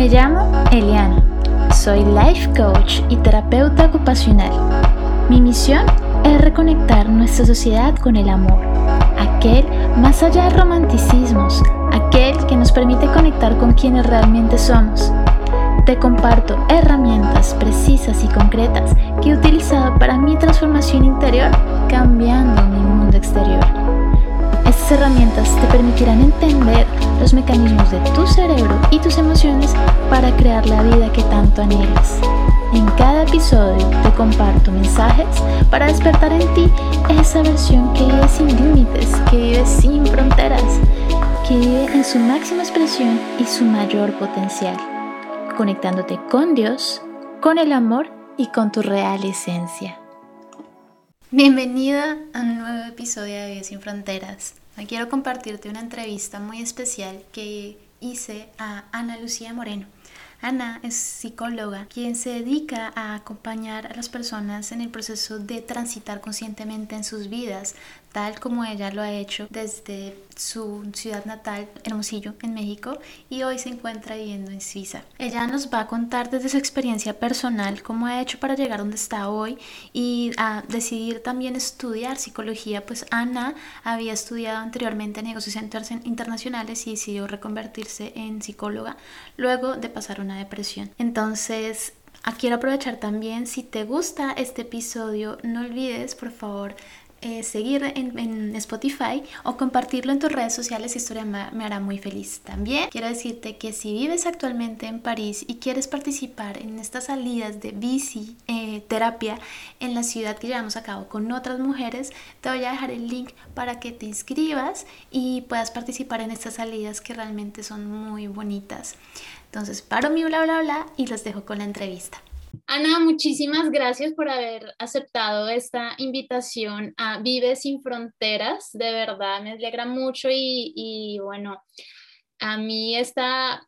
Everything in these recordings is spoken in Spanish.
Me llamo Eliana. Soy life coach y terapeuta ocupacional. Mi misión es reconectar nuestra sociedad con el amor, aquel más allá de romanticismos, aquel que nos permite conectar con quienes realmente somos. Te comparto herramientas precisas y concretas que he utilizado para mi transformación interior, cambiando mi mundo exterior. Estas herramientas te permitirán entender los mecanismos de tu cerebro y tus emociones para crear la vida que tanto anhelas. En cada episodio te comparto mensajes para despertar en ti esa versión que vive sin límites, que vive sin fronteras, que vive en su máxima expresión y su mayor potencial, conectándote con Dios, con el amor y con tu real esencia. Bienvenida a un nuevo episodio de Vida sin Fronteras. Quiero compartirte una entrevista muy especial que hice a Ana Lucía Moreno. Ana es psicóloga, quien se dedica a acompañar a las personas en el proceso de transitar conscientemente en sus vidas, tal como ella lo ha hecho desde su ciudad natal, Hermosillo, en México, y hoy se encuentra viviendo en Suiza. Ella nos va a contar desde su experiencia personal cómo ha hecho para llegar donde está hoy y a decidir también estudiar psicología, pues Ana había estudiado anteriormente negocios internacionales y decidió reconvertirse en psicóloga luego de pasar una depresión. Entonces, Quiero aprovechar también, si te gusta este episodio, no olvides por favor eh, seguir en, Spotify o compartirlo en tus redes sociales, historia me, me, hará muy feliz. También quiero decirte que si vives actualmente en París y quieres participar en estas salidas de bici eh, terapia en la ciudad que llevamos a cabo con otras mujeres, te voy a dejar el link para que te inscribas y puedas participar en estas salidas que realmente son muy bonitas. Entonces paro mi bla bla bla y los dejo con la entrevista. Ana, muchísimas gracias por haber aceptado esta invitación a Vive sin Fronteras. De verdad, me alegra mucho y, bueno, a mí está,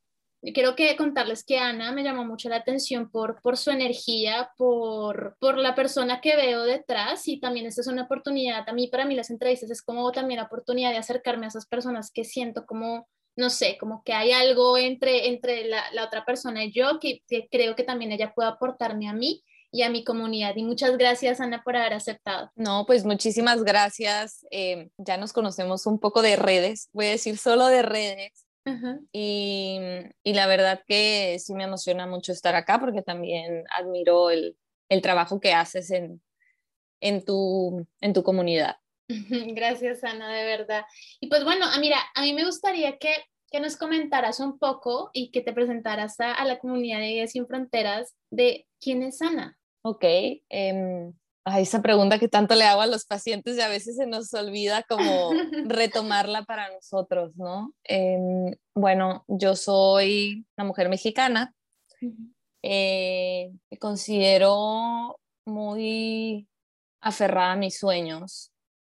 quiero que contarles que Ana me llamó mucho la atención por, por su energía, por, por la persona que veo detrás y también esta es una oportunidad, a mí para mí las entrevistas es como también la oportunidad de acercarme a esas personas que siento como no sé, como que hay algo entre, entre la, otra persona y yo que, creo que también ella puede aportarme a mí y a mi comunidad. Y muchas gracias, Ana, por haber aceptado. No, pues muchísimas gracias. Eh, ya nos conocemos un poco de redes, voy a decir solo de redes. y, y, la verdad que sí me emociona mucho estar acá porque también admiro el, el trabajo que haces en, en, tu, en tu comunidad. Gracias, Ana, de verdad. Y pues bueno, ah, mira, a mí me gustaría que, que nos comentaras un poco y que te presentaras a, la comunidad de Guías Sin Fronteras de quién es Ana. Ok, eh, esa pregunta que tanto le hago a los pacientes y a veces se nos olvida como retomarla para nosotros, ¿no? Em, bueno, yo soy una mujer mexicana, eh, me considero muy aferrada a mis sueños,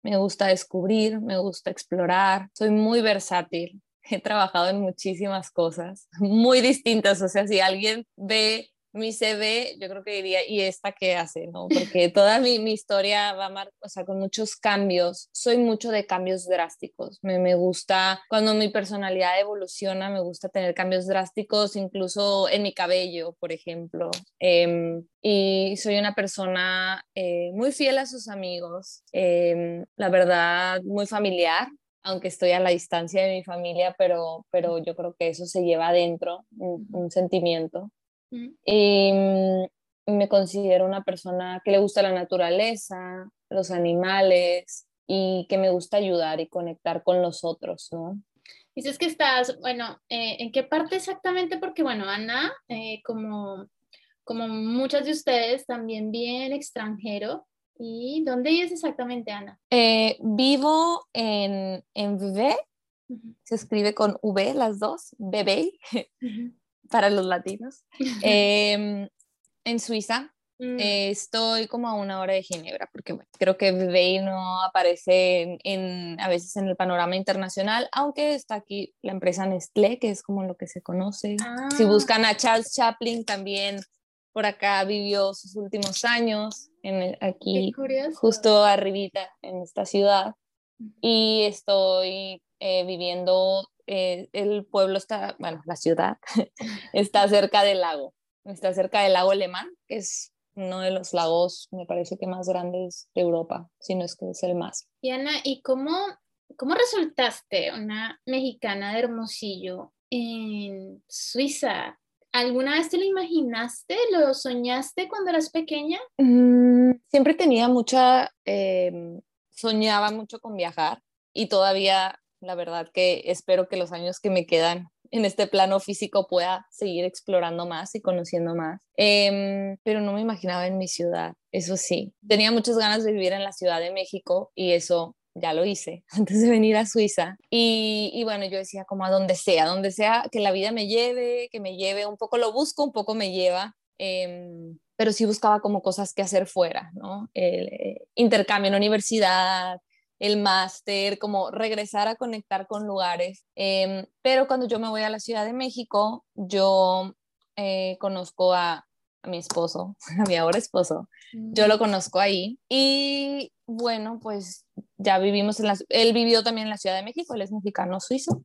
me gusta descubrir, me gusta explorar, soy muy versátil, he trabajado en muchísimas cosas, muy distintas, o sea, si alguien ve mi CV, yo creo que diría, ¿y esta qué hace? ¿no? Porque toda mi, mi historia va a o sea, con muchos cambios. Soy mucho de cambios drásticos. Me, me, gusta, cuando mi personalidad evoluciona, me gusta tener cambios drásticos, incluso en mi cabello, por ejemplo. Em, y soy una persona eh, muy fiel a sus amigos, em, la verdad, muy familiar aunque estoy a la distancia de mi familia, pero, pero yo creo que eso se lleva adentro, un sentimiento. Y mm, me considero una persona que le gusta la naturaleza, los animales y que me gusta ayudar y conectar con los otros, ¿no? Dices que estás, bueno, eh, ¿en qué parte exactamente? Porque, bueno, Ana, eh, como, como muchas de ustedes, también bien extranjero. ¿Y dónde vives exactamente, Ana? Eh, vivo en, en se escribe con V las dos, Bebé para los latinos, em, en Suiza. Mm. Eh, estoy como a una hora de Ginebra, porque creo que Vevey no aparece en, a veces en el panorama internacional, aunque está aquí la empresa Nestlé, que es como lo que se conoce. Si ah. buscan a Charles Chaplin, también por acá vivió sus últimos años, en aquí justo arribita en esta ciudad. Y estoy eh, viviendo eh, el pueblo está, bueno, la ciudad está cerca del lago, está cerca del lago Alemán, que es uno de los lagos, me parece que más grandes de Europa, si no es que es el más. Y Ana, ¿y cómo, cómo resultaste una mexicana de Hermosillo en Suiza? ¿Alguna vez te lo imaginaste? ¿Lo soñaste cuando eras pequeña? Mm, siempre tenía mucha, em, soñaba mucho con viajar y todavía, la verdad que espero que los años que me quedan en este plano físico pueda seguir explorando más y conociendo más. Em, pero no me imaginaba en mi ciudad, eso sí. Tenía muchas ganas de vivir en la Ciudad de México y eso ya lo hice antes de venir a Suiza. Y, bueno, yo decía como a donde sea, donde sea que la vida me lleve, que me lleve, un poco lo busco, un poco me lleva. Em, pero sí buscaba como cosas que hacer fuera, ¿no? El eh, intercambio en universidad, el máster, como regresar a conectar con lugares. Em, pero cuando yo me voy a la Ciudad de México, yo eh, conozco a, a, mi esposo, a mi ahora esposo, yo lo mm. conozco ahí y bueno, pues ya vivimos en la, él vivió también en la Ciudad de México, él es mexicano suizo.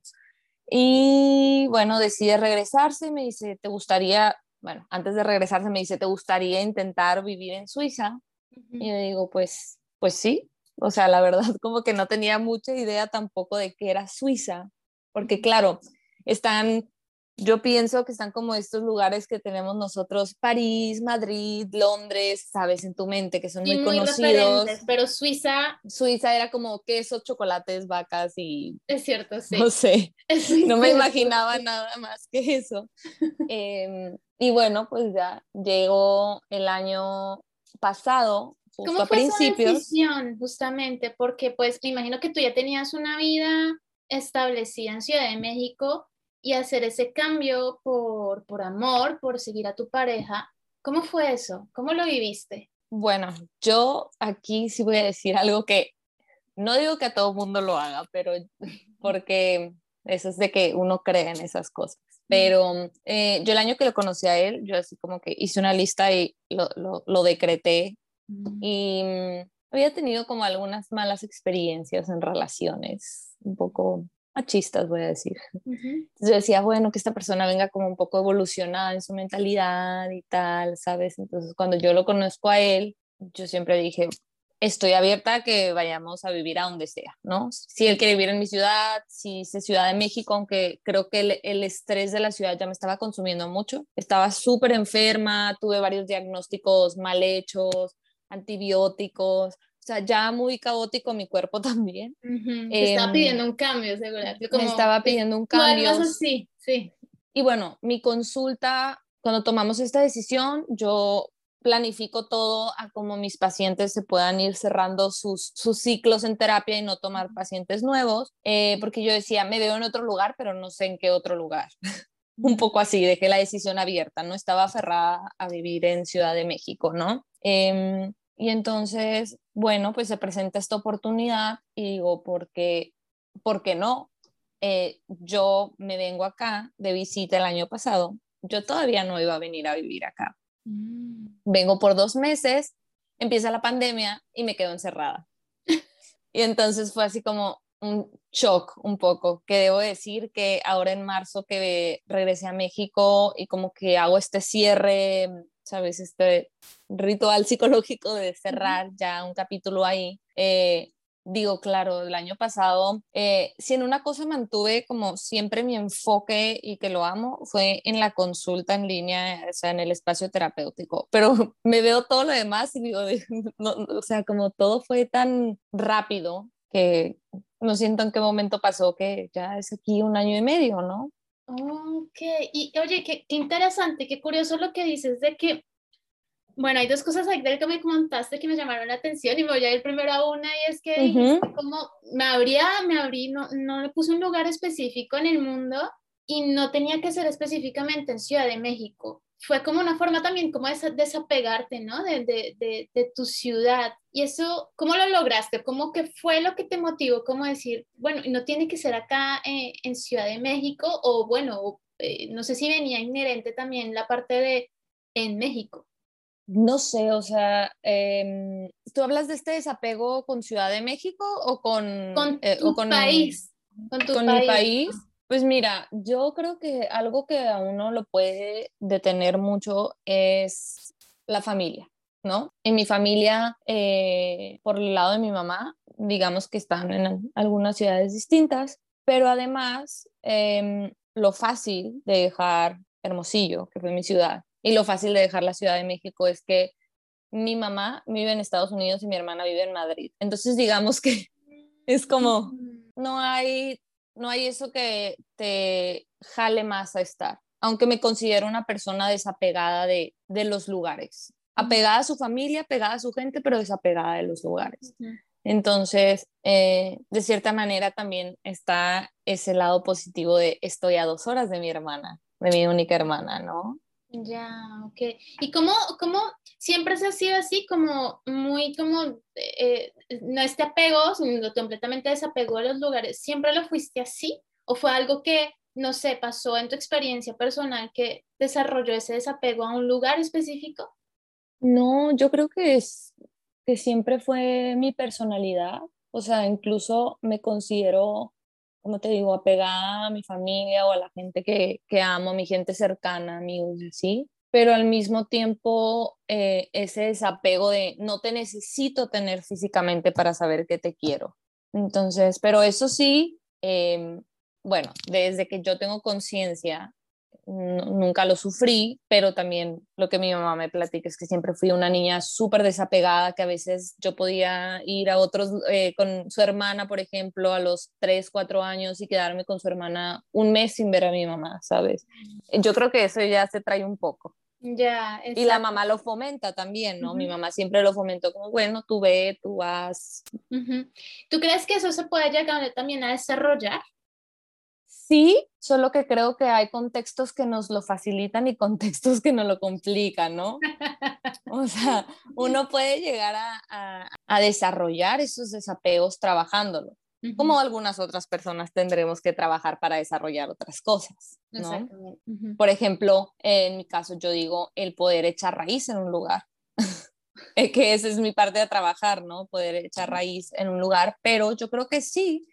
Y bueno, decide regresarse, me dice, ¿te gustaría, bueno, antes de regresarse me dice, ¿te gustaría intentar vivir en Suiza? Y yo digo, pues, pues sí. O sea, la verdad, como que no tenía mucha idea tampoco de qué era Suiza, porque claro, están yo pienso que están como estos lugares que tenemos nosotros, París, Madrid, Londres, sabes, en tu mente, que son muy, conocidos. Pero Suiza. Suiza era como queso, chocolates, vacas y. Es cierto, sí. No sé. no me imaginaba nada más que eso. Em, y bueno, pues ya llegó el año pasado. Justo ¿Cómo a fue principios. decisión, justamente? Porque pues me imagino que tú ya tenías una vida establecida en Ciudad de México y hacer ese cambio por, por amor, por seguir a tu pareja. ¿Cómo fue eso? ¿Cómo lo viviste? Bueno, yo aquí sí voy a decir algo que no digo que a todo mundo lo haga, pero porque eso es de que uno cree en esas cosas. Pero eh, yo el año que lo conocí a él, yo así como que hice una lista y lo, lo, lo decreté. Y mm, había tenido como algunas malas experiencias en relaciones, un poco machistas, voy a decir. Entonces yo decía, bueno, que esta persona venga como un poco evolucionada en su mentalidad y tal, ¿sabes? Entonces cuando yo lo conozco a él, yo siempre dije, estoy abierta a que vayamos a vivir a donde sea, ¿no? Si él quiere vivir en mi ciudad, si es Ciudad de México, aunque creo que el, el estrés de la ciudad ya me estaba consumiendo mucho. Estaba súper enferma, tuve varios diagnósticos mal hechos, antibióticos, sea, ya muy caótico mi cuerpo también. estaba em, pidiendo un cambio, seguramente. me estaba pidiendo un cambio. sí, sí. Y bueno, mi consulta, cuando tomamos esta decisión, yo planifico todo a cómo mis pacientes se puedan ir cerrando sus, sus ciclos en terapia y no tomar pacientes nuevos, eh, porque yo decía, me veo en otro lugar, pero no sé en qué otro lugar. un poco así, dejé la decisión abierta, no estaba aferrada a vivir en Ciudad de México, ¿no? Em, y entonces, bueno, pues se presenta esta oportunidad y digo, ¿por qué, ¿por qué no? Eh, yo me vengo acá de visita el año pasado, yo todavía no iba a venir a vivir acá. Mm. Vengo por dos meses, empieza la pandemia y me quedo encerrada. y entonces fue así como un shock un poco, que debo decir que ahora en marzo que regresé a México y como que hago este cierre ¿sabes? Este ritual psicológico de cerrar ya un capítulo ahí. Eh, digo, claro, el año pasado, eh, si en una cosa mantuve como siempre mi enfoque y que lo amo, fue en la consulta en línea, o sea, en el espacio terapéutico, pero me veo todo lo demás y digo, o sea, como todo fue tan rápido que no siento en qué momento pasó que ya es aquí un año y medio, ¿no? Ok, y oye, qué, interesante, qué curioso lo que dices de que, bueno, hay dos cosas ahí que me contaste que me llamaron la atención y me voy a ir primero a una y es que como me abría, me abrí, no, no le puse un lugar específico en el mundo y no tenía que ser específicamente en Ciudad de México fue como una forma también como de desapegarte, ¿no? De, de, de, tu ciudad. Y eso, ¿cómo lo lograste? ¿Cómo que fue lo que te motivó? ¿Cómo decir, bueno, no tiene que ser acá eh, en Ciudad de México? O bueno, eh, no sé si venía inherente también la parte de en México. No sé, o sea, em, ¿tú hablas de este desapego con Ciudad de México o con, con eh, tu país? Con, tu mi país. Pues mira, yo creo que algo que a uno lo puede detener mucho es la familia, ¿no? En mi familia, eh, por el lado de mi mamá, digamos que están en algunas ciudades distintas, pero además em, lo fácil de dejar Hermosillo, que fue mi ciudad, y lo fácil de dejar la Ciudad de México es que mi mamá vive en Estados Unidos y mi hermana vive en Madrid. Entonces, digamos que es como, no hay no hay eso que te jale más a estar, aunque me considero una persona desapegada de, los lugares, apegada a su familia, apegada a su gente, pero desapegada de los lugares. Entonces, eh, de cierta manera también está ese lado positivo de estoy a dos horas de mi hermana, de mi única hermana, ¿no? Ya, ok. ¿Y cómo, cómo siempre se ha sido así, como muy, como, eh, no este apego, sino completamente desapego a los lugares? ¿Siempre lo fuiste así? ¿O fue algo que, no sé, pasó en tu experiencia personal que desarrolló ese desapego a un lugar específico? No, yo creo que es que siempre fue mi personalidad. O sea, incluso me considero como te digo, apegada a mi familia o a la gente que, que amo, mi gente cercana, amigos, así. Pero al mismo tiempo, eh, ese desapego de no te necesito tener físicamente para saber que te quiero. Entonces, pero eso sí, em, bueno, desde que yo tengo conciencia nunca lo sufrí, pero también lo que mi mamá me platica es que siempre fui una niña súper desapegada, que a veces yo podía ir a otros, eh, con su hermana, por ejemplo, a los 3, 4 años y quedarme con su hermana un mes sin ver a mi mamá, ¿sabes? Yo creo que eso ya se trae un poco. Ya, y la mamá lo fomenta también, ¿no? Mi mamá siempre lo fomentó como, bueno, tú ve, tú vas. ¿Tú crees que eso se puede llegar también a desarrollar? Sí, solo que creo que hay contextos que nos lo facilitan y contextos que nos lo complican, ¿no? O sea, uno puede llegar a, desarrollar esos desapegos trabajándolo, como algunas otras personas tendremos que trabajar para desarrollar otras cosas, ¿no? Por ejemplo, en mi caso yo digo el poder echar raíz en un lugar. que esa es mi parte de trabajar, ¿no? Poder echar raíz en un lugar, pero yo creo que sí,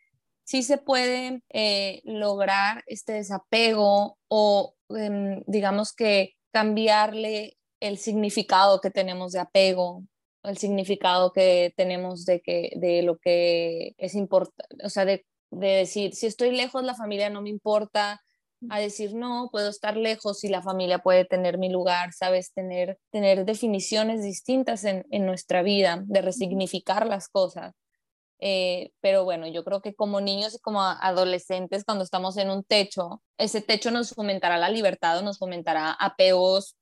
sí se puede eh, lograr este desapego o em, digamos que cambiarle el significado que tenemos de apego, el significado que tenemos de, que, de lo que es importante, o sea, de, de, decir, si estoy lejos, la familia no me importa, a decir, no, puedo estar lejos y la familia puede tener mi lugar, sabes, tener, tener definiciones distintas en, en nuestra vida, de resignificar las cosas. Eh, pero bueno, yo creo que como niños y como adolescentes, cuando estamos en un techo, ese techo nos fomentará la libertad o nos fomentará apegos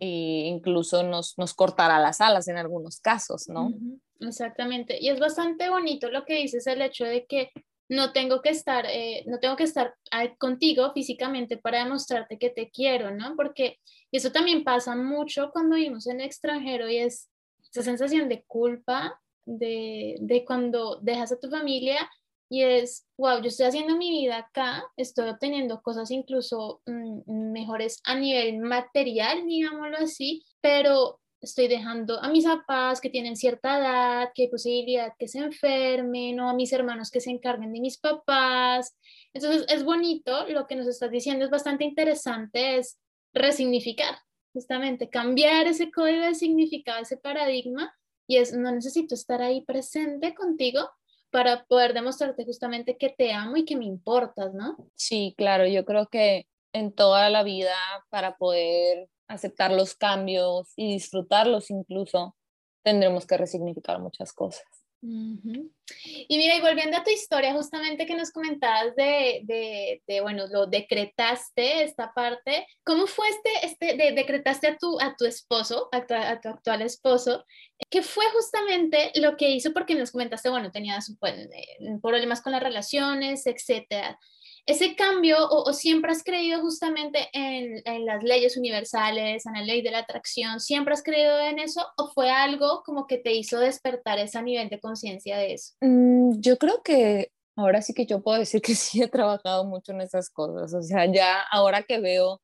e incluso nos, nos cortará las alas en algunos casos, ¿no? Exactamente. Y es bastante bonito lo que dices, el hecho de que no tengo que estar, eh, no tengo que estar contigo físicamente para demostrarte que te quiero, ¿no? Porque eso también pasa mucho cuando vivimos en el extranjero y es esa sensación de culpa de, de cuando dejas a tu familia y es, wow, yo estoy haciendo mi vida acá, estoy obteniendo cosas incluso mm, mejores a nivel material, digámoslo así, pero estoy dejando a mis papás que tienen cierta edad, que hay posibilidad que se enfermen, o a mis hermanos que se encarguen de mis papás. Entonces es bonito, lo que nos estás diciendo es bastante interesante, es resignificar, justamente cambiar ese código de significado, ese paradigma y es, no necesito estar ahí presente contigo para poder demostrarte justamente que te amo y que me importas, ¿no? Sí, claro, yo creo que en toda la vida para poder aceptar los cambios y disfrutarlos incluso, tendremos que resignificar muchas cosas. Y mira, y volviendo a tu historia, justamente que nos comentabas de, de, de bueno, lo decretaste, esta parte, ¿cómo fue este, este de, decretaste a tu, a tu esposo, a tu, a tu, actual esposo? ¿Qué fue justamente lo que hizo? Porque nos comentaste, bueno, tenías pues, eh, problemas con las relaciones, etcétera ese cambio o, siempre has creído justamente en, las leyes universales, en la ley de la atracción, siempre has creído en eso o fue algo como que te hizo despertar ese nivel de conciencia de eso? Mm, yo creo que ahora sí que yo puedo decir que sí he trabajado mucho en esas cosas, o sea, ya ahora que veo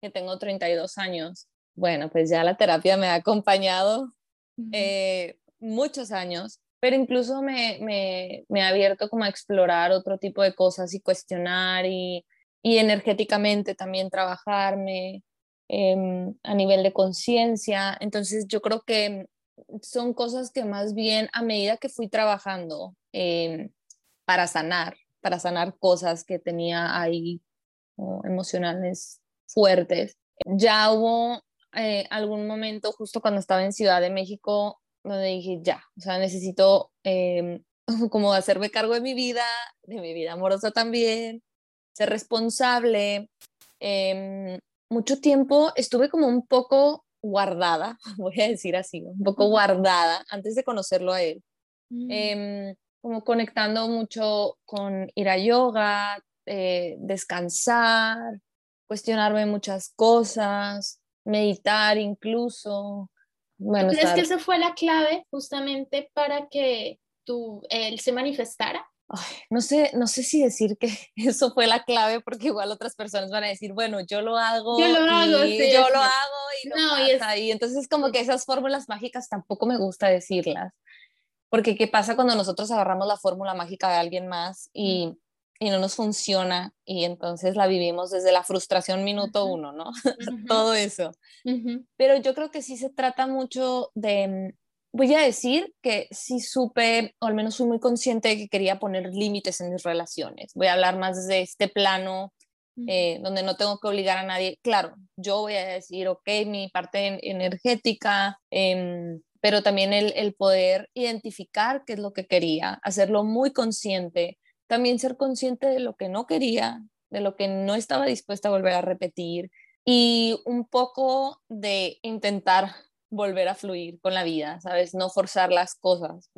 que tengo 32 años, bueno, pues ya la terapia me ha acompañado eh, muchos años pero incluso me, me, me, ha abierto como a explorar otro tipo de cosas y cuestionar y, y energéticamente también trabajarme em, a nivel de conciencia. Entonces yo creo que son cosas que más bien a medida que fui trabajando em, para sanar, para sanar cosas que tenía ahí emocionales fuertes, ya hubo eh, algún momento justo cuando estaba en Ciudad de México donde dije, ya, o sea, necesito em, como hacerme cargo de mi vida, de mi vida amorosa también, ser responsable. Em, mucho tiempo estuve como un poco guardada, voy a decir así, un poco guardada antes de conocerlo a él. Mm. Em, como conectando mucho con ir a yoga, eh, descansar, cuestionarme muchas cosas, meditar incluso. Bueno, ¿Crees que esa fue la clave justamente para que tú, él se manifestara? no sé, no sé si decir que eso fue la clave porque igual otras personas van a decir, bueno, yo lo hago, yo lo hago, y yo lo hago y no, pasa. Y, entonces como que esas fórmulas mágicas tampoco me gusta decirlas, porque qué pasa cuando nosotros agarramos la fórmula mágica de alguien más y y no nos funciona y entonces la vivimos desde la frustración minuto uno, ¿no? Todo eso. Pero yo creo que sí se trata mucho de, mm, voy a decir que sí supe, o al menos fui muy consciente de que quería poner límites en mis relaciones. Voy a hablar más desde este plano eh, donde no tengo que obligar a nadie. Claro, yo voy a decir, ok, mi parte energética, em, pero también el, el poder identificar qué es lo que quería, hacerlo muy consciente también ser consciente de lo que no quería, de lo que no estaba dispuesta a volver a repetir y un poco de intentar volver a fluir con la vida, ¿sabes? No forzar las cosas.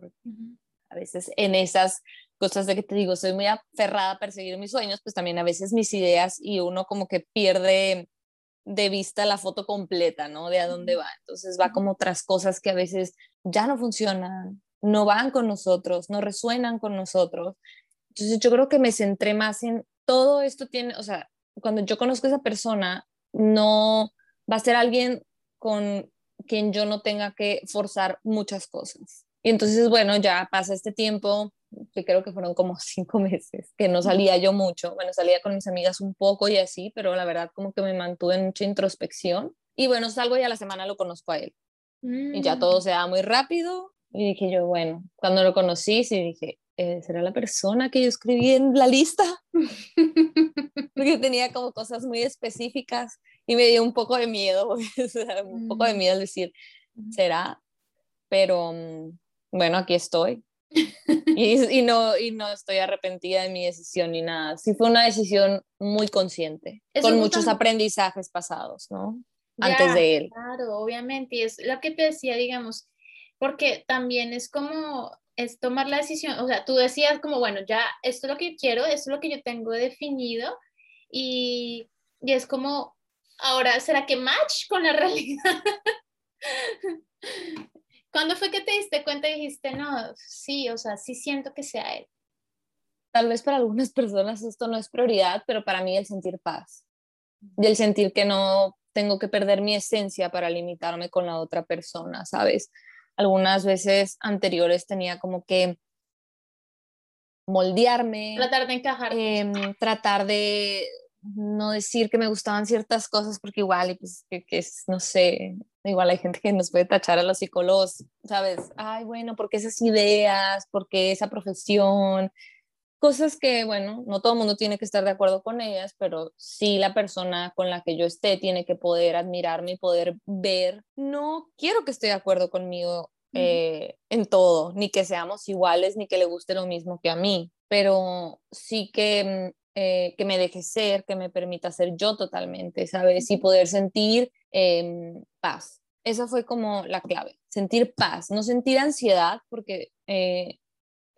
A veces en esas cosas de que te digo, soy muy aferrada a perseguir mis sueños, pues también a veces mis ideas y uno como que pierde de vista la foto completa, ¿no? De a dónde va. Entonces va como otras cosas que a veces ya no funcionan, no van con nosotros, no resuenan con nosotros. Entonces yo creo que me centré más en todo esto tiene, o sea, cuando yo conozco a esa persona, no va a ser alguien con quien yo no tenga que forzar muchas cosas. Y entonces, bueno, ya pasa este tiempo, que creo que fueron como cinco meses, que no salía yo mucho. Bueno, salía con mis amigas un poco y así, pero la verdad como que me mantuve en mucha introspección. Y bueno, salgo y a la semana lo conozco a él. Y ya todo mm. se da muy rápido. Y dije yo, bueno, cuando lo conocí, sí dije, eh, ¿será la persona que yo escribí en la lista? Porque tenía como cosas muy específicas y me dio un poco de miedo, un poco de mm. miedo al decir, ¿será? Pero mm, bueno, aquí estoy. y, y, no, y no estoy arrepentida de mi decisión ni nada. Sí fue una decisión muy consciente, con muchos aprendizajes pasados, ¿no? Antes de él. Claro, obviamente. Y es lo que te decía, digamos, porque también es como es tomar la decisión, o sea, tú decías como, bueno, ya esto es lo que quiero, esto es lo que yo tengo definido y, y es como, ahora, ¿será que match con la realidad? ¿Cuándo fue que te diste cuenta y dijiste, no, sí, o sea, sí siento que sea él? Tal vez para algunas personas esto no es prioridad, pero para mí el sentir paz y el sentir que no tengo que perder mi esencia para limitarme con la otra persona, ¿sabes? Algunas veces anteriores tenía como que moldearme. Tratar de encajar. Em, tratar de no decir que me gustaban ciertas cosas porque igual, pues, que, es, no sé, igual hay gente que nos puede tachar a los psicólogos, ¿sabes? Ay, bueno, porque esas ideas, porque esa profesión, cosas que, bueno, no todo el mundo tiene que estar de acuerdo con ellas, pero sí la persona con la que yo esté tiene que poder admirarme y poder ver. No quiero que esté de acuerdo conmigo eh, en todo, ni que seamos iguales, ni que le guste lo mismo que a mí, pero sí que, mm, eh, que me deje ser, que me permita ser yo totalmente, ¿sabes? Y poder sentir em, paz. Esa fue como la clave, sentir paz, no sentir ansiedad, porque eh,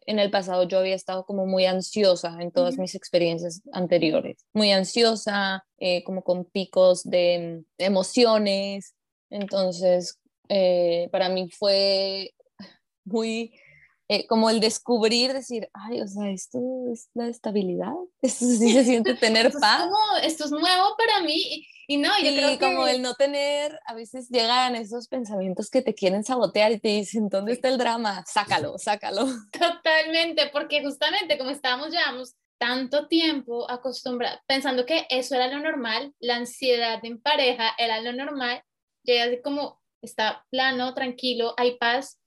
en el pasado yo había estado como muy ansiosa en todas mis experiencias anteriores, muy ansiosa, eh, como con picos de, emociones. Entonces, eh, para mí fue muy eh, como el descubrir, decir, ay, o sea, esto es la estabilidad, esto sí se siente tener paz. esto es nuevo para mí y no, yo creo como el no tener, a veces llegan esos pensamientos que te quieren sabotear y te dicen, ¿dónde está el drama? Sácalo, sácalo. Totalmente, porque justamente como estábamos, llevamos tanto tiempo acostumbrada, pensando que eso era lo normal, la ansiedad en pareja era lo normal, llegas así como, está plano, tranquilo, hay paz,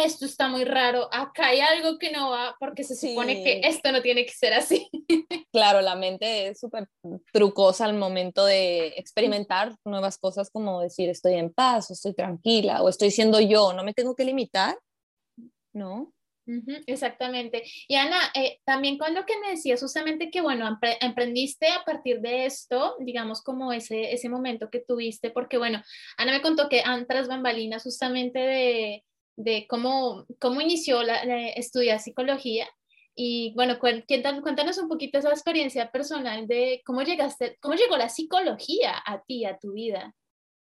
esto está muy raro, acá hay algo que no va porque se supone que esto no tiene que ser así. Claro, la mente es súper trucosa al momento de experimentar nuevas cosas como decir estoy en paz o estoy tranquila o estoy siendo yo, no me tengo que limitar, ¿no? exactamente. Y Ana, eh, también con lo que me decías justamente que, bueno, emprendiste a partir de esto, digamos como ese, ese momento que tuviste, porque, bueno, Ana me contó que tras bambalinas justamente de, de cómo, cómo inició la, estudiar psicología. Y bueno, cuéntanos un poquito esa experiencia personal de cómo llegaste, cómo llegó la psicología a ti, a tu vida.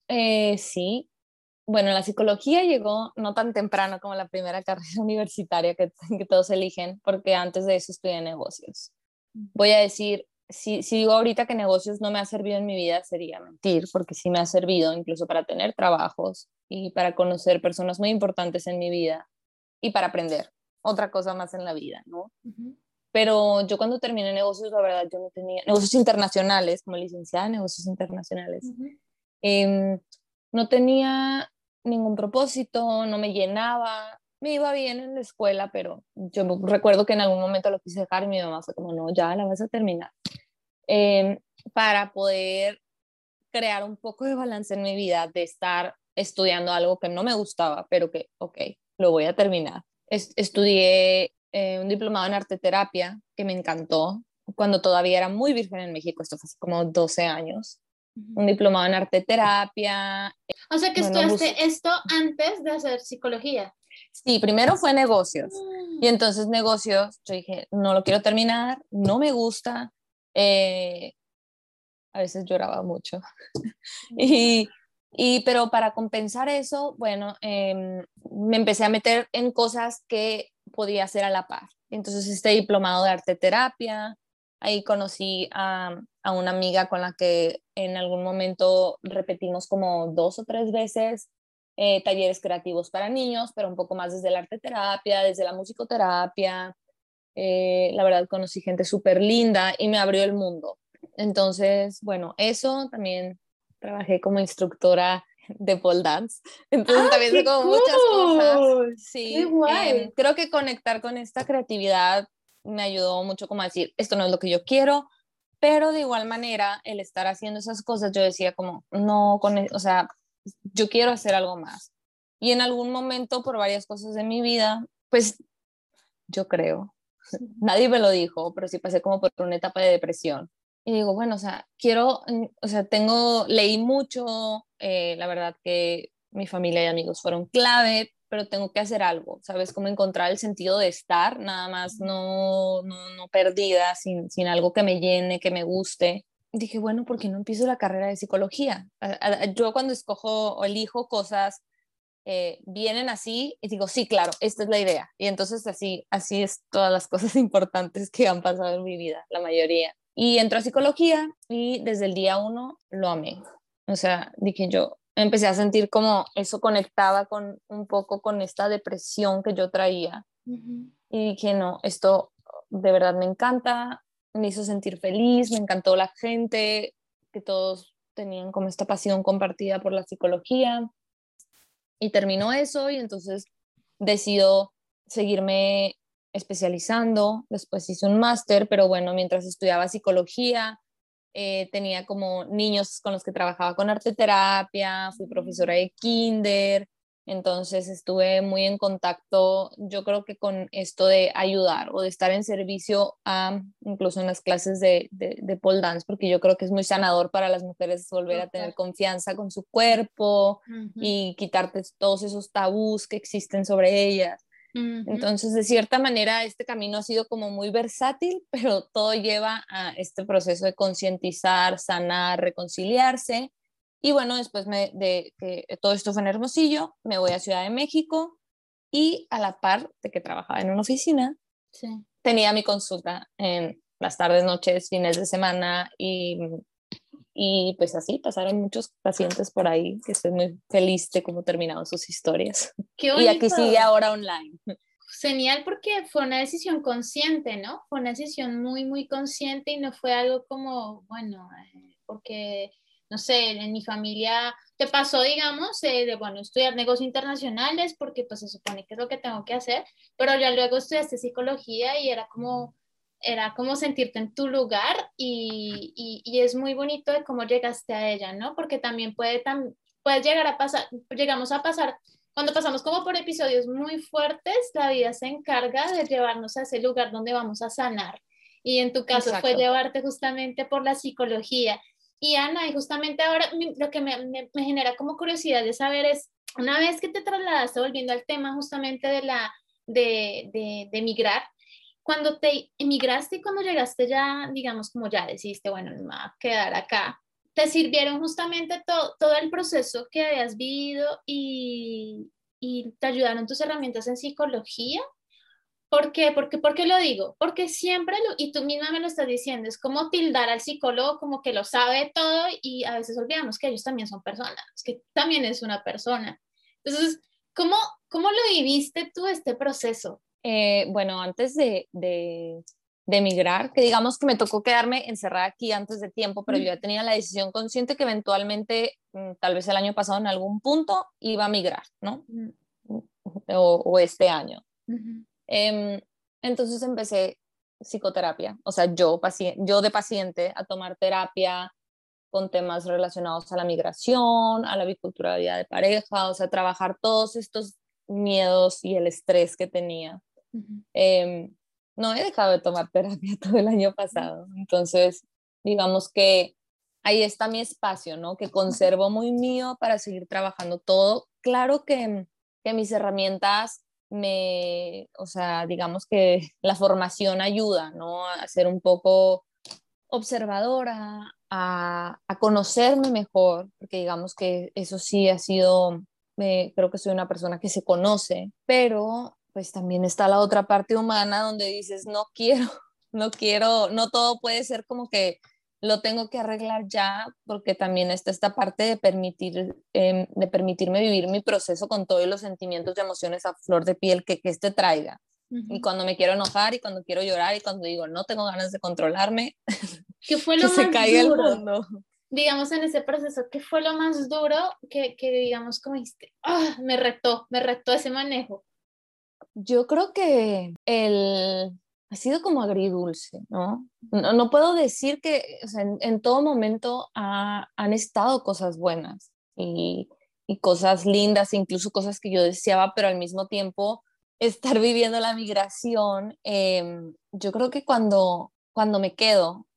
Eh, sí, bueno, la psicología llegó no tan temprano como la primera carrera universitaria que, que todos eligen, porque antes de eso estudié negocios. Voy a decir, si, si, digo ahorita que negocios no me ha servido en mi vida, sería mentir, porque sí me ha servido incluso para tener trabajos y para conocer personas muy importantes en mi vida y para aprender otra cosa más en la vida, ¿no? Pero yo cuando terminé negocios, la verdad, yo no tenía negocios internacionales, como licenciada en negocios internacionales, em, no tenía ningún propósito, no me llenaba, me iba bien en la escuela, pero yo recuerdo que en algún momento lo quise dejar y mi mamá fue como, no, ya la vas a terminar. Em, para poder crear un poco de balance en mi vida, de estar estudiando algo que no me gustaba, pero que, ok, lo voy a terminar. estudié eh, un diplomado en arte terapia que me encantó cuando todavía era muy virgen en México, esto fue hace como 12 años un diplomado en arte terapia. O sea que estudiaste esto antes de hacer psicología. Sí, primero fue negocios. Y mm. entonces negocios, yo dije, no lo quiero terminar, no me gusta. Eh, a veces lloraba mucho. y, y, pero para compensar eso, bueno, em, me empecé a meter en cosas que podía hacer a la par. Entonces, este diplomado de arte terapia, ahí conocí a, a una amiga con la que en algún momento repetimos como dos o tres veces eh, talleres creativos para niños, pero un poco más desde la arte terapia, desde la musicoterapia. Eh, la verdad conocí gente súper linda y me abrió el mundo. Entonces, bueno, eso también trabajé como instructora de pole dance. Entonces ¡Ah, también sé como muchas cosas. Sí, em, creo que conectar con esta creatividad me ayudó mucho como a decir, esto no es lo que yo quiero, pero de igual manera, el estar haciendo esas cosas, yo decía como, no, con, e-", o sea, yo quiero hacer algo más. Y en algún momento, por varias cosas de mi vida, pues yo creo, nadie me lo dijo, pero sí pasé como por una etapa de depresión. Y digo, bueno, o sea, quiero, mm, o sea, tengo, leí mucho, eh, la verdad que mi familia y amigos fueron clave, pero tengo que hacer algo, ¿sabes? Como encontrar el sentido de estar, nada más no, no, no perdida, sin, sin algo que me llene, que me guste. Dije, bueno, ¿por qué no empiezo la carrera de psicología? Yo cuando escojo o elijo cosas, eh, vienen así y digo, sí, claro, esta es la idea. Y entonces así, así es todas las cosas importantes que han pasado en mi vida, la mayoría. Y entro a psicología y desde el día uno lo amé. O sea, dije yo, empecé a sentir como eso conectaba con un poco con esta depresión que yo traía. Y dije, no, esto de verdad me encanta, me hizo sentir feliz, me encantó la gente, que todos tenían como esta pasión compartida por la psicología. Y terminó eso y entonces decido seguirme especializando. Después hice un máster, pero bueno, mientras estudiaba psicología, eh, tenía como niños con los que trabajaba con arte terapia, fui profesora de kinder, entonces estuve muy en contacto, yo creo que con esto de ayudar o de estar en servicio a, incluso en las clases de, de, pole dance, porque yo creo que es muy sanador para las mujeres volver a tener confianza con su cuerpo y quitarte todos esos tabús que existen sobre ellas. Entonces, de cierta manera, este camino ha sido como muy versátil, pero todo lleva a este proceso de concientizar, sanar, reconciliarse. Y bueno, después de que todo esto fue en Hermosillo, me voy a Ciudad de México y a la par de que trabajaba en una oficina, tenía mi consulta en las tardes, noches, fines de semana y y pues así pasaron muchos pacientes por ahí que estoy muy feliz de cómo terminaron sus historias. y aquí sigue ahora online. genial porque fue una decisión consciente, ¿no? Fue una decisión muy, muy consciente y no fue algo como, bueno, eh, porque, no sé, en mi familia te pasó, digamos, eh, de, bueno, estudiar negocios internacionales porque pues se supone que es lo que tengo que hacer, pero ya luego estudiaste psicología y era como, era como sentirte en tu lugar y, y, y es muy bonito de cómo llegaste a ella, ¿no? Porque también puede, tam, puede llegar a pasar, llegamos a pasar cuando pasamos como por episodios muy fuertes, la vida se encarga de llevarnos a ese lugar donde vamos a sanar. Y en tu caso fue llevarte justamente por la psicología. Y Ana, y justamente ahora lo que me, me, genera como curiosidad de saber es, una vez que te trasladaste, volviendo al tema justamente de la, de, de, de emigrar, cuando te emigraste y cuando llegaste ya, digamos, como ya decidiste, bueno, me voy a quedar acá, te sirvieron justamente todo, todo el proceso que habías vivido y, y te ayudaron tus herramientas en psicología. ¿Por qué? Porque, ¿Por qué lo digo? Porque siempre, lo, y tú misma me lo estás diciendo, es como tildar al psicólogo como que lo sabe todo y a veces olvidamos que ellos también son personas, que también es una persona. Entonces, ¿cómo, cómo lo viviste tú este proceso? Eh, bueno, antes de, de, de emigrar, que digamos que me tocó quedarme encerrada aquí antes de tiempo, pero yo ya tenía la decisión consciente que eventualmente, mm, tal vez el año pasado en algún punto, iba a migrar, ¿no? O, o este año. Eh, entonces empecé psicoterapia, o sea, yo, yo de paciente a tomar terapia con temas relacionados a la migración, a la biculturalidad de pareja, o sea, trabajar todos estos miedos y el estrés que tenía. Uh -huh. eh, no he dejado de tomar terapia todo el año pasado. Entonces, digamos que ahí está mi espacio, ¿no? Que conservo muy mío para seguir trabajando todo. Claro que, que mis herramientas me, o sea, digamos que la formación ayuda, ¿no? A ser un poco observadora, a, a conocerme mejor, porque digamos que eso sí ha sido, eh, creo que soy una persona que se conoce, pero pues también está la otra parte humana donde dices, no quiero, no quiero, no todo puede ser como que lo tengo que arreglar ya, porque también está esta parte de, permitir, eh, de permitirme vivir mi proceso con todos los sentimientos y emociones a flor de piel que, que este traiga. Uh -huh. Y cuando me quiero enojar y cuando quiero llorar y cuando digo no tengo ganas de controlarme, ¿Qué fue lo que más se caiga duro? el mundo. Digamos en ese proceso, ¿qué fue lo más duro que, que digamos como dijiste, oh, me retó, me retó ese manejo? Yo creo que el, ha sido como agridulce, ¿no? No, no puedo decir que o sea, en, en, todo momento ha, han estado cosas buenas y, y, cosas lindas, incluso cosas que yo deseaba, pero al mismo tiempo estar viviendo la migración, eh, yo creo que cuando, cuando me quedo,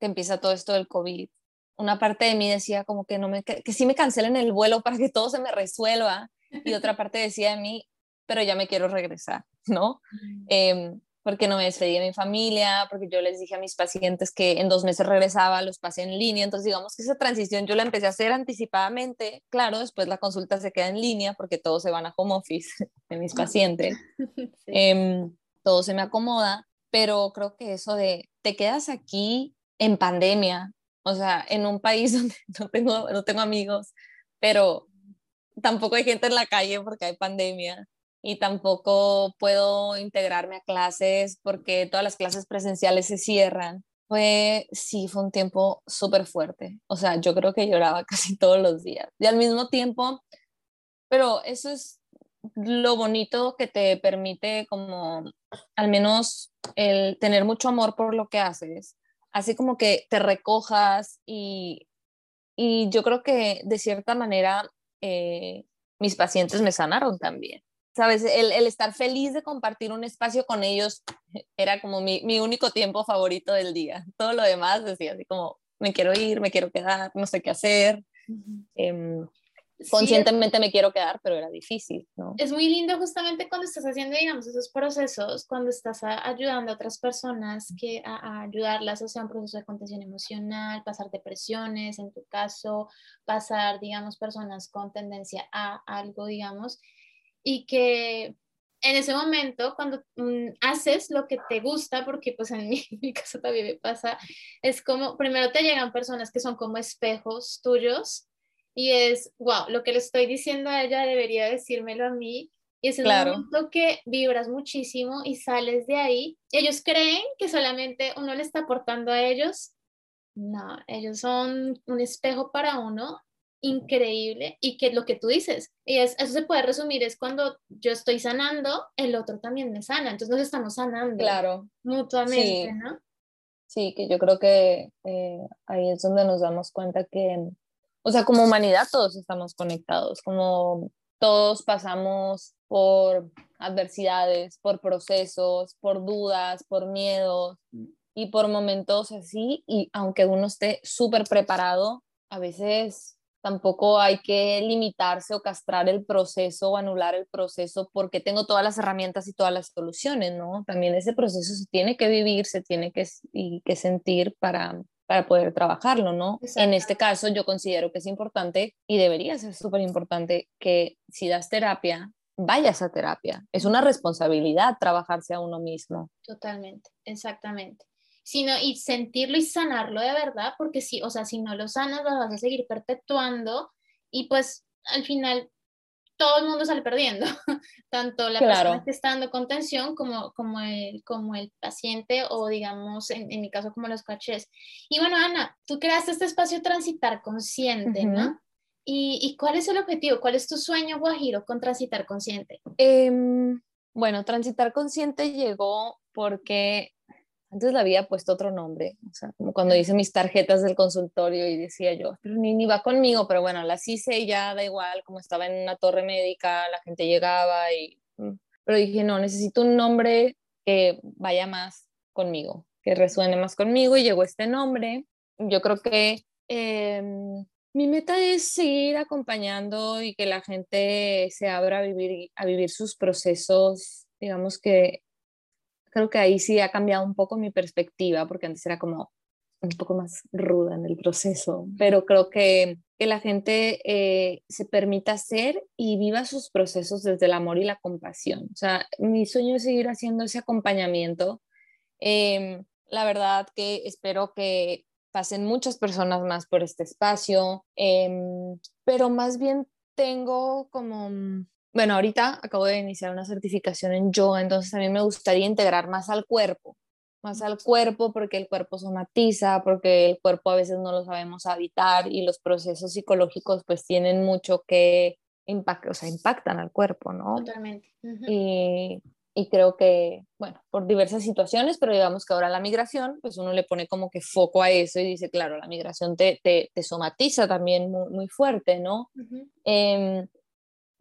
que empieza todo esto del COVID, una parte de mí decía como que, no me, que, que sí me cancelen el vuelo para que todo se me resuelva y otra parte decía de mí, pero ya me quiero regresar, ¿no? Eh, porque no me despedí de mi familia, porque yo les dije a mis pacientes que en dos meses regresaba, los pasé en línea, entonces digamos que esa transición yo la empecé a hacer anticipadamente, claro, después la consulta se queda en línea porque todos se van a home office de mis pacientes, sí. eh, todo se me acomoda, pero creo que eso de te quedas aquí en pandemia, o sea, en un país donde no tengo, no tengo amigos, pero tampoco hay gente en la calle porque hay pandemia y tampoco puedo integrarme a clases porque todas las clases presenciales se cierran. Fue, sí, fue un tiempo súper fuerte. O sea, yo creo que lloraba casi todos los días. Y al mismo tiempo, pero eso es lo bonito que te permite como al menos el tener mucho amor por lo que haces. Así como que te recojas y, y yo creo que de cierta manera eh, mis pacientes me sanaron también sabes, el, el, estar feliz de compartir un espacio con ellos era como mi, mi, único tiempo favorito del día. Todo lo demás decía así como, me quiero ir, me quiero quedar, no sé qué hacer. Uh -huh. eh, conscientemente sí, me quiero quedar, pero era difícil, ¿no? Es muy lindo justamente cuando estás haciendo, digamos, esos procesos, cuando estás a, ayudando a otras personas que a, a, ayudarlas, o sea, un proceso de contención emocional, pasar depresiones, en tu caso, pasar, digamos, personas con tendencia a algo, digamos, y que en ese momento, cuando mm, haces lo que te gusta, porque pues en mi, caso también me pasa, es como, primero te llegan personas que son como espejos tuyos y es, wow, lo que le estoy diciendo a ella debería decírmelo a mí Y es el momento que vibras muchísimo y sales de ahí. Ellos creen que solamente uno le está aportando a ellos. No, ellos son un espejo para uno increíble y que lo que tú dices, y es, eso se puede resumir, es cuando yo estoy sanando, el otro también me sana, entonces nos estamos sanando claro. mutuamente, ¿no? Sí, que yo creo que eh, ahí es donde nos damos cuenta que, o sea, como humanidad todos estamos conectados, como todos pasamos por adversidades, por procesos, por dudas, por miedos y por momentos así, y aunque uno esté súper preparado, a veces tampoco hay que limitarse o castrar el proceso o anular el proceso porque tengo todas las herramientas y todas las soluciones, ¿no? También ese proceso se tiene que vivir, se tiene que, y que sentir para, para poder trabajarlo, ¿no? En este caso yo considero que es importante y debería ser súper importante que si das terapia, vayas a terapia. Es una responsabilidad trabajarse a uno mismo. Totalmente, exactamente sino y sentirlo y sanarlo de verdad, porque si, o sea, si no lo sanas, lo vas a seguir perpetuando y pues al final todo el mundo sale perdiendo, tanto la persona que está dando contención como, como, el, como el paciente o digamos, en, mi caso, como los coaches. Y bueno, Ana, tú creaste este espacio Transitar Consciente, ¿no? ¿Y, ¿Y, cuál es el objetivo? ¿Cuál es tu sueño, Guajiro, con Transitar Consciente? Em, bueno, Transitar Consciente llegó porque antes le había puesto otro nombre, o sea, como cuando hice mis tarjetas del consultorio y decía yo, pero ni, ni va conmigo, pero bueno, las hice y ya da igual, como estaba en una torre médica, la gente llegaba y... Mm, pero dije, no, necesito un nombre que vaya más conmigo, que resuene más conmigo y llegó este nombre. Yo creo que em, mi meta es seguir acompañando y que la gente se abra a vivir, a vivir sus procesos, digamos que creo que ahí sí ha cambiado un poco mi perspectiva, porque antes era como un poco más ruda en el proceso, pero creo que, que la gente eh, se permita ser y viva sus procesos desde el amor y la compasión. O sea, mi sueño es seguir haciendo ese acompañamiento. Em, la verdad que espero que pasen muchas personas más por este espacio, em, pero más bien tengo como bueno, ahorita acabo de iniciar una certificación en yoga, entonces a mí me gustaría integrar más al cuerpo, más al cuerpo porque el cuerpo somatiza, porque el cuerpo a veces no lo sabemos habitar y los procesos psicológicos pues tienen mucho que impactar, o sea, impactan al cuerpo, ¿no? Totalmente. y, y, creo que, bueno, por diversas situaciones, pero digamos que ahora la migración, pues uno le pone como que foco a eso y dice, claro, la migración te, te, te somatiza también muy, muy fuerte, ¿no?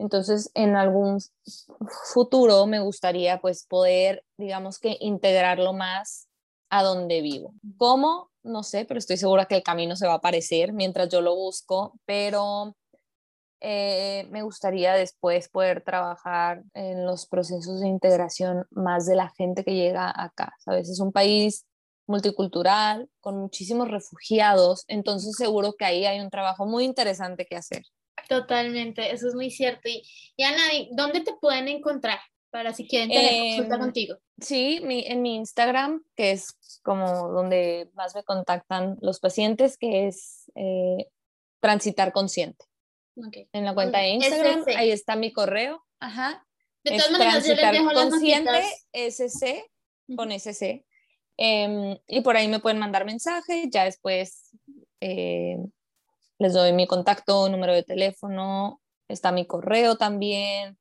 Entonces, en algún futuro me gustaría pues poder, digamos que integrarlo más a donde vivo. ¿Cómo? No sé, pero estoy segura que el camino se va a aparecer mientras yo lo busco, pero eh, me gustaría después poder trabajar en los procesos de integración más de la gente que llega acá. ¿Sabes? Es un país multicultural, con muchísimos refugiados, entonces seguro que ahí hay un trabajo muy interesante que hacer. Totalmente, eso es muy cierto. Y, Ana, ¿dónde te pueden encontrar para si quieren tener consulta em, contigo? Sí, mi, en mi Instagram, que es como donde más me contactan los pacientes, que es eh, Transitar Consciente. En la cuenta de Instagram, ahí está mi correo. Ajá. De todas maneras, yo les dejo consciente, SC, con SC. Em, y por ahí me pueden mandar mensajes, ya después eh, les doy mi contacto, número de teléfono, está mi correo también,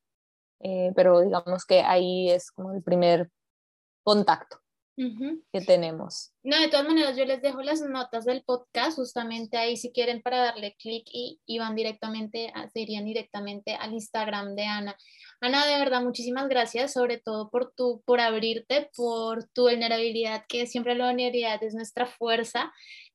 eh, pero digamos que ahí es como el primer contacto que tenemos. No, de todas maneras, yo les dejo las notas del podcast, justamente ahí si quieren para darle clic y, y, van directamente, a, se irían directamente al Instagram de Ana. Ana, de verdad, muchísimas gracias, sobre todo por, tu, por abrirte, por tu vulnerabilidad, que siempre la vulnerabilidad es nuestra fuerza.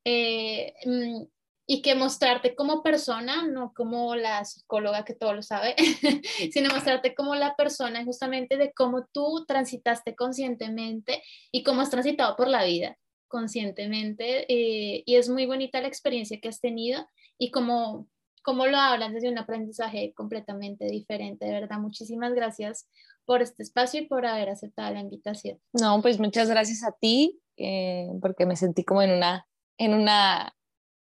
Eh, mm, y que mostrarte como persona, no como la psicóloga que todo lo sabe, sino mostrarte como la persona justamente de cómo tú transitaste conscientemente y cómo has transitado por la vida conscientemente. Eh, y es muy bonita la experiencia que has tenido y cómo, cómo lo hablan desde un aprendizaje completamente diferente. De verdad, muchísimas gracias por este espacio y por haber aceptado la invitación. No, pues muchas gracias a ti, eh, porque me sentí como en una, en una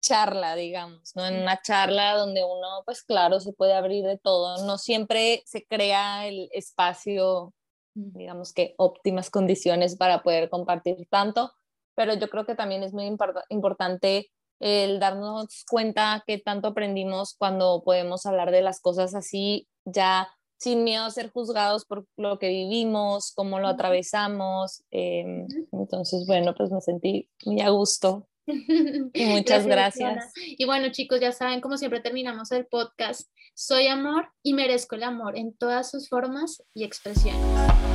charla, digamos, ¿no? En una charla donde uno, pues claro, se puede abrir de todo. No siempre se crea el espacio, digamos que óptimas condiciones para poder compartir tanto, pero yo creo que también es muy importante el darnos cuenta que tanto aprendimos cuando podemos hablar de las cosas así, ya sin miedo a ser juzgados por lo que vivimos, cómo lo atravesamos. Em, entonces, bueno, pues me sentí muy a gusto. Y muchas gracias. Y bueno, chicos, ya saben, como siempre terminamos el podcast, soy amor y merezco el amor en todas sus formas y expresiones.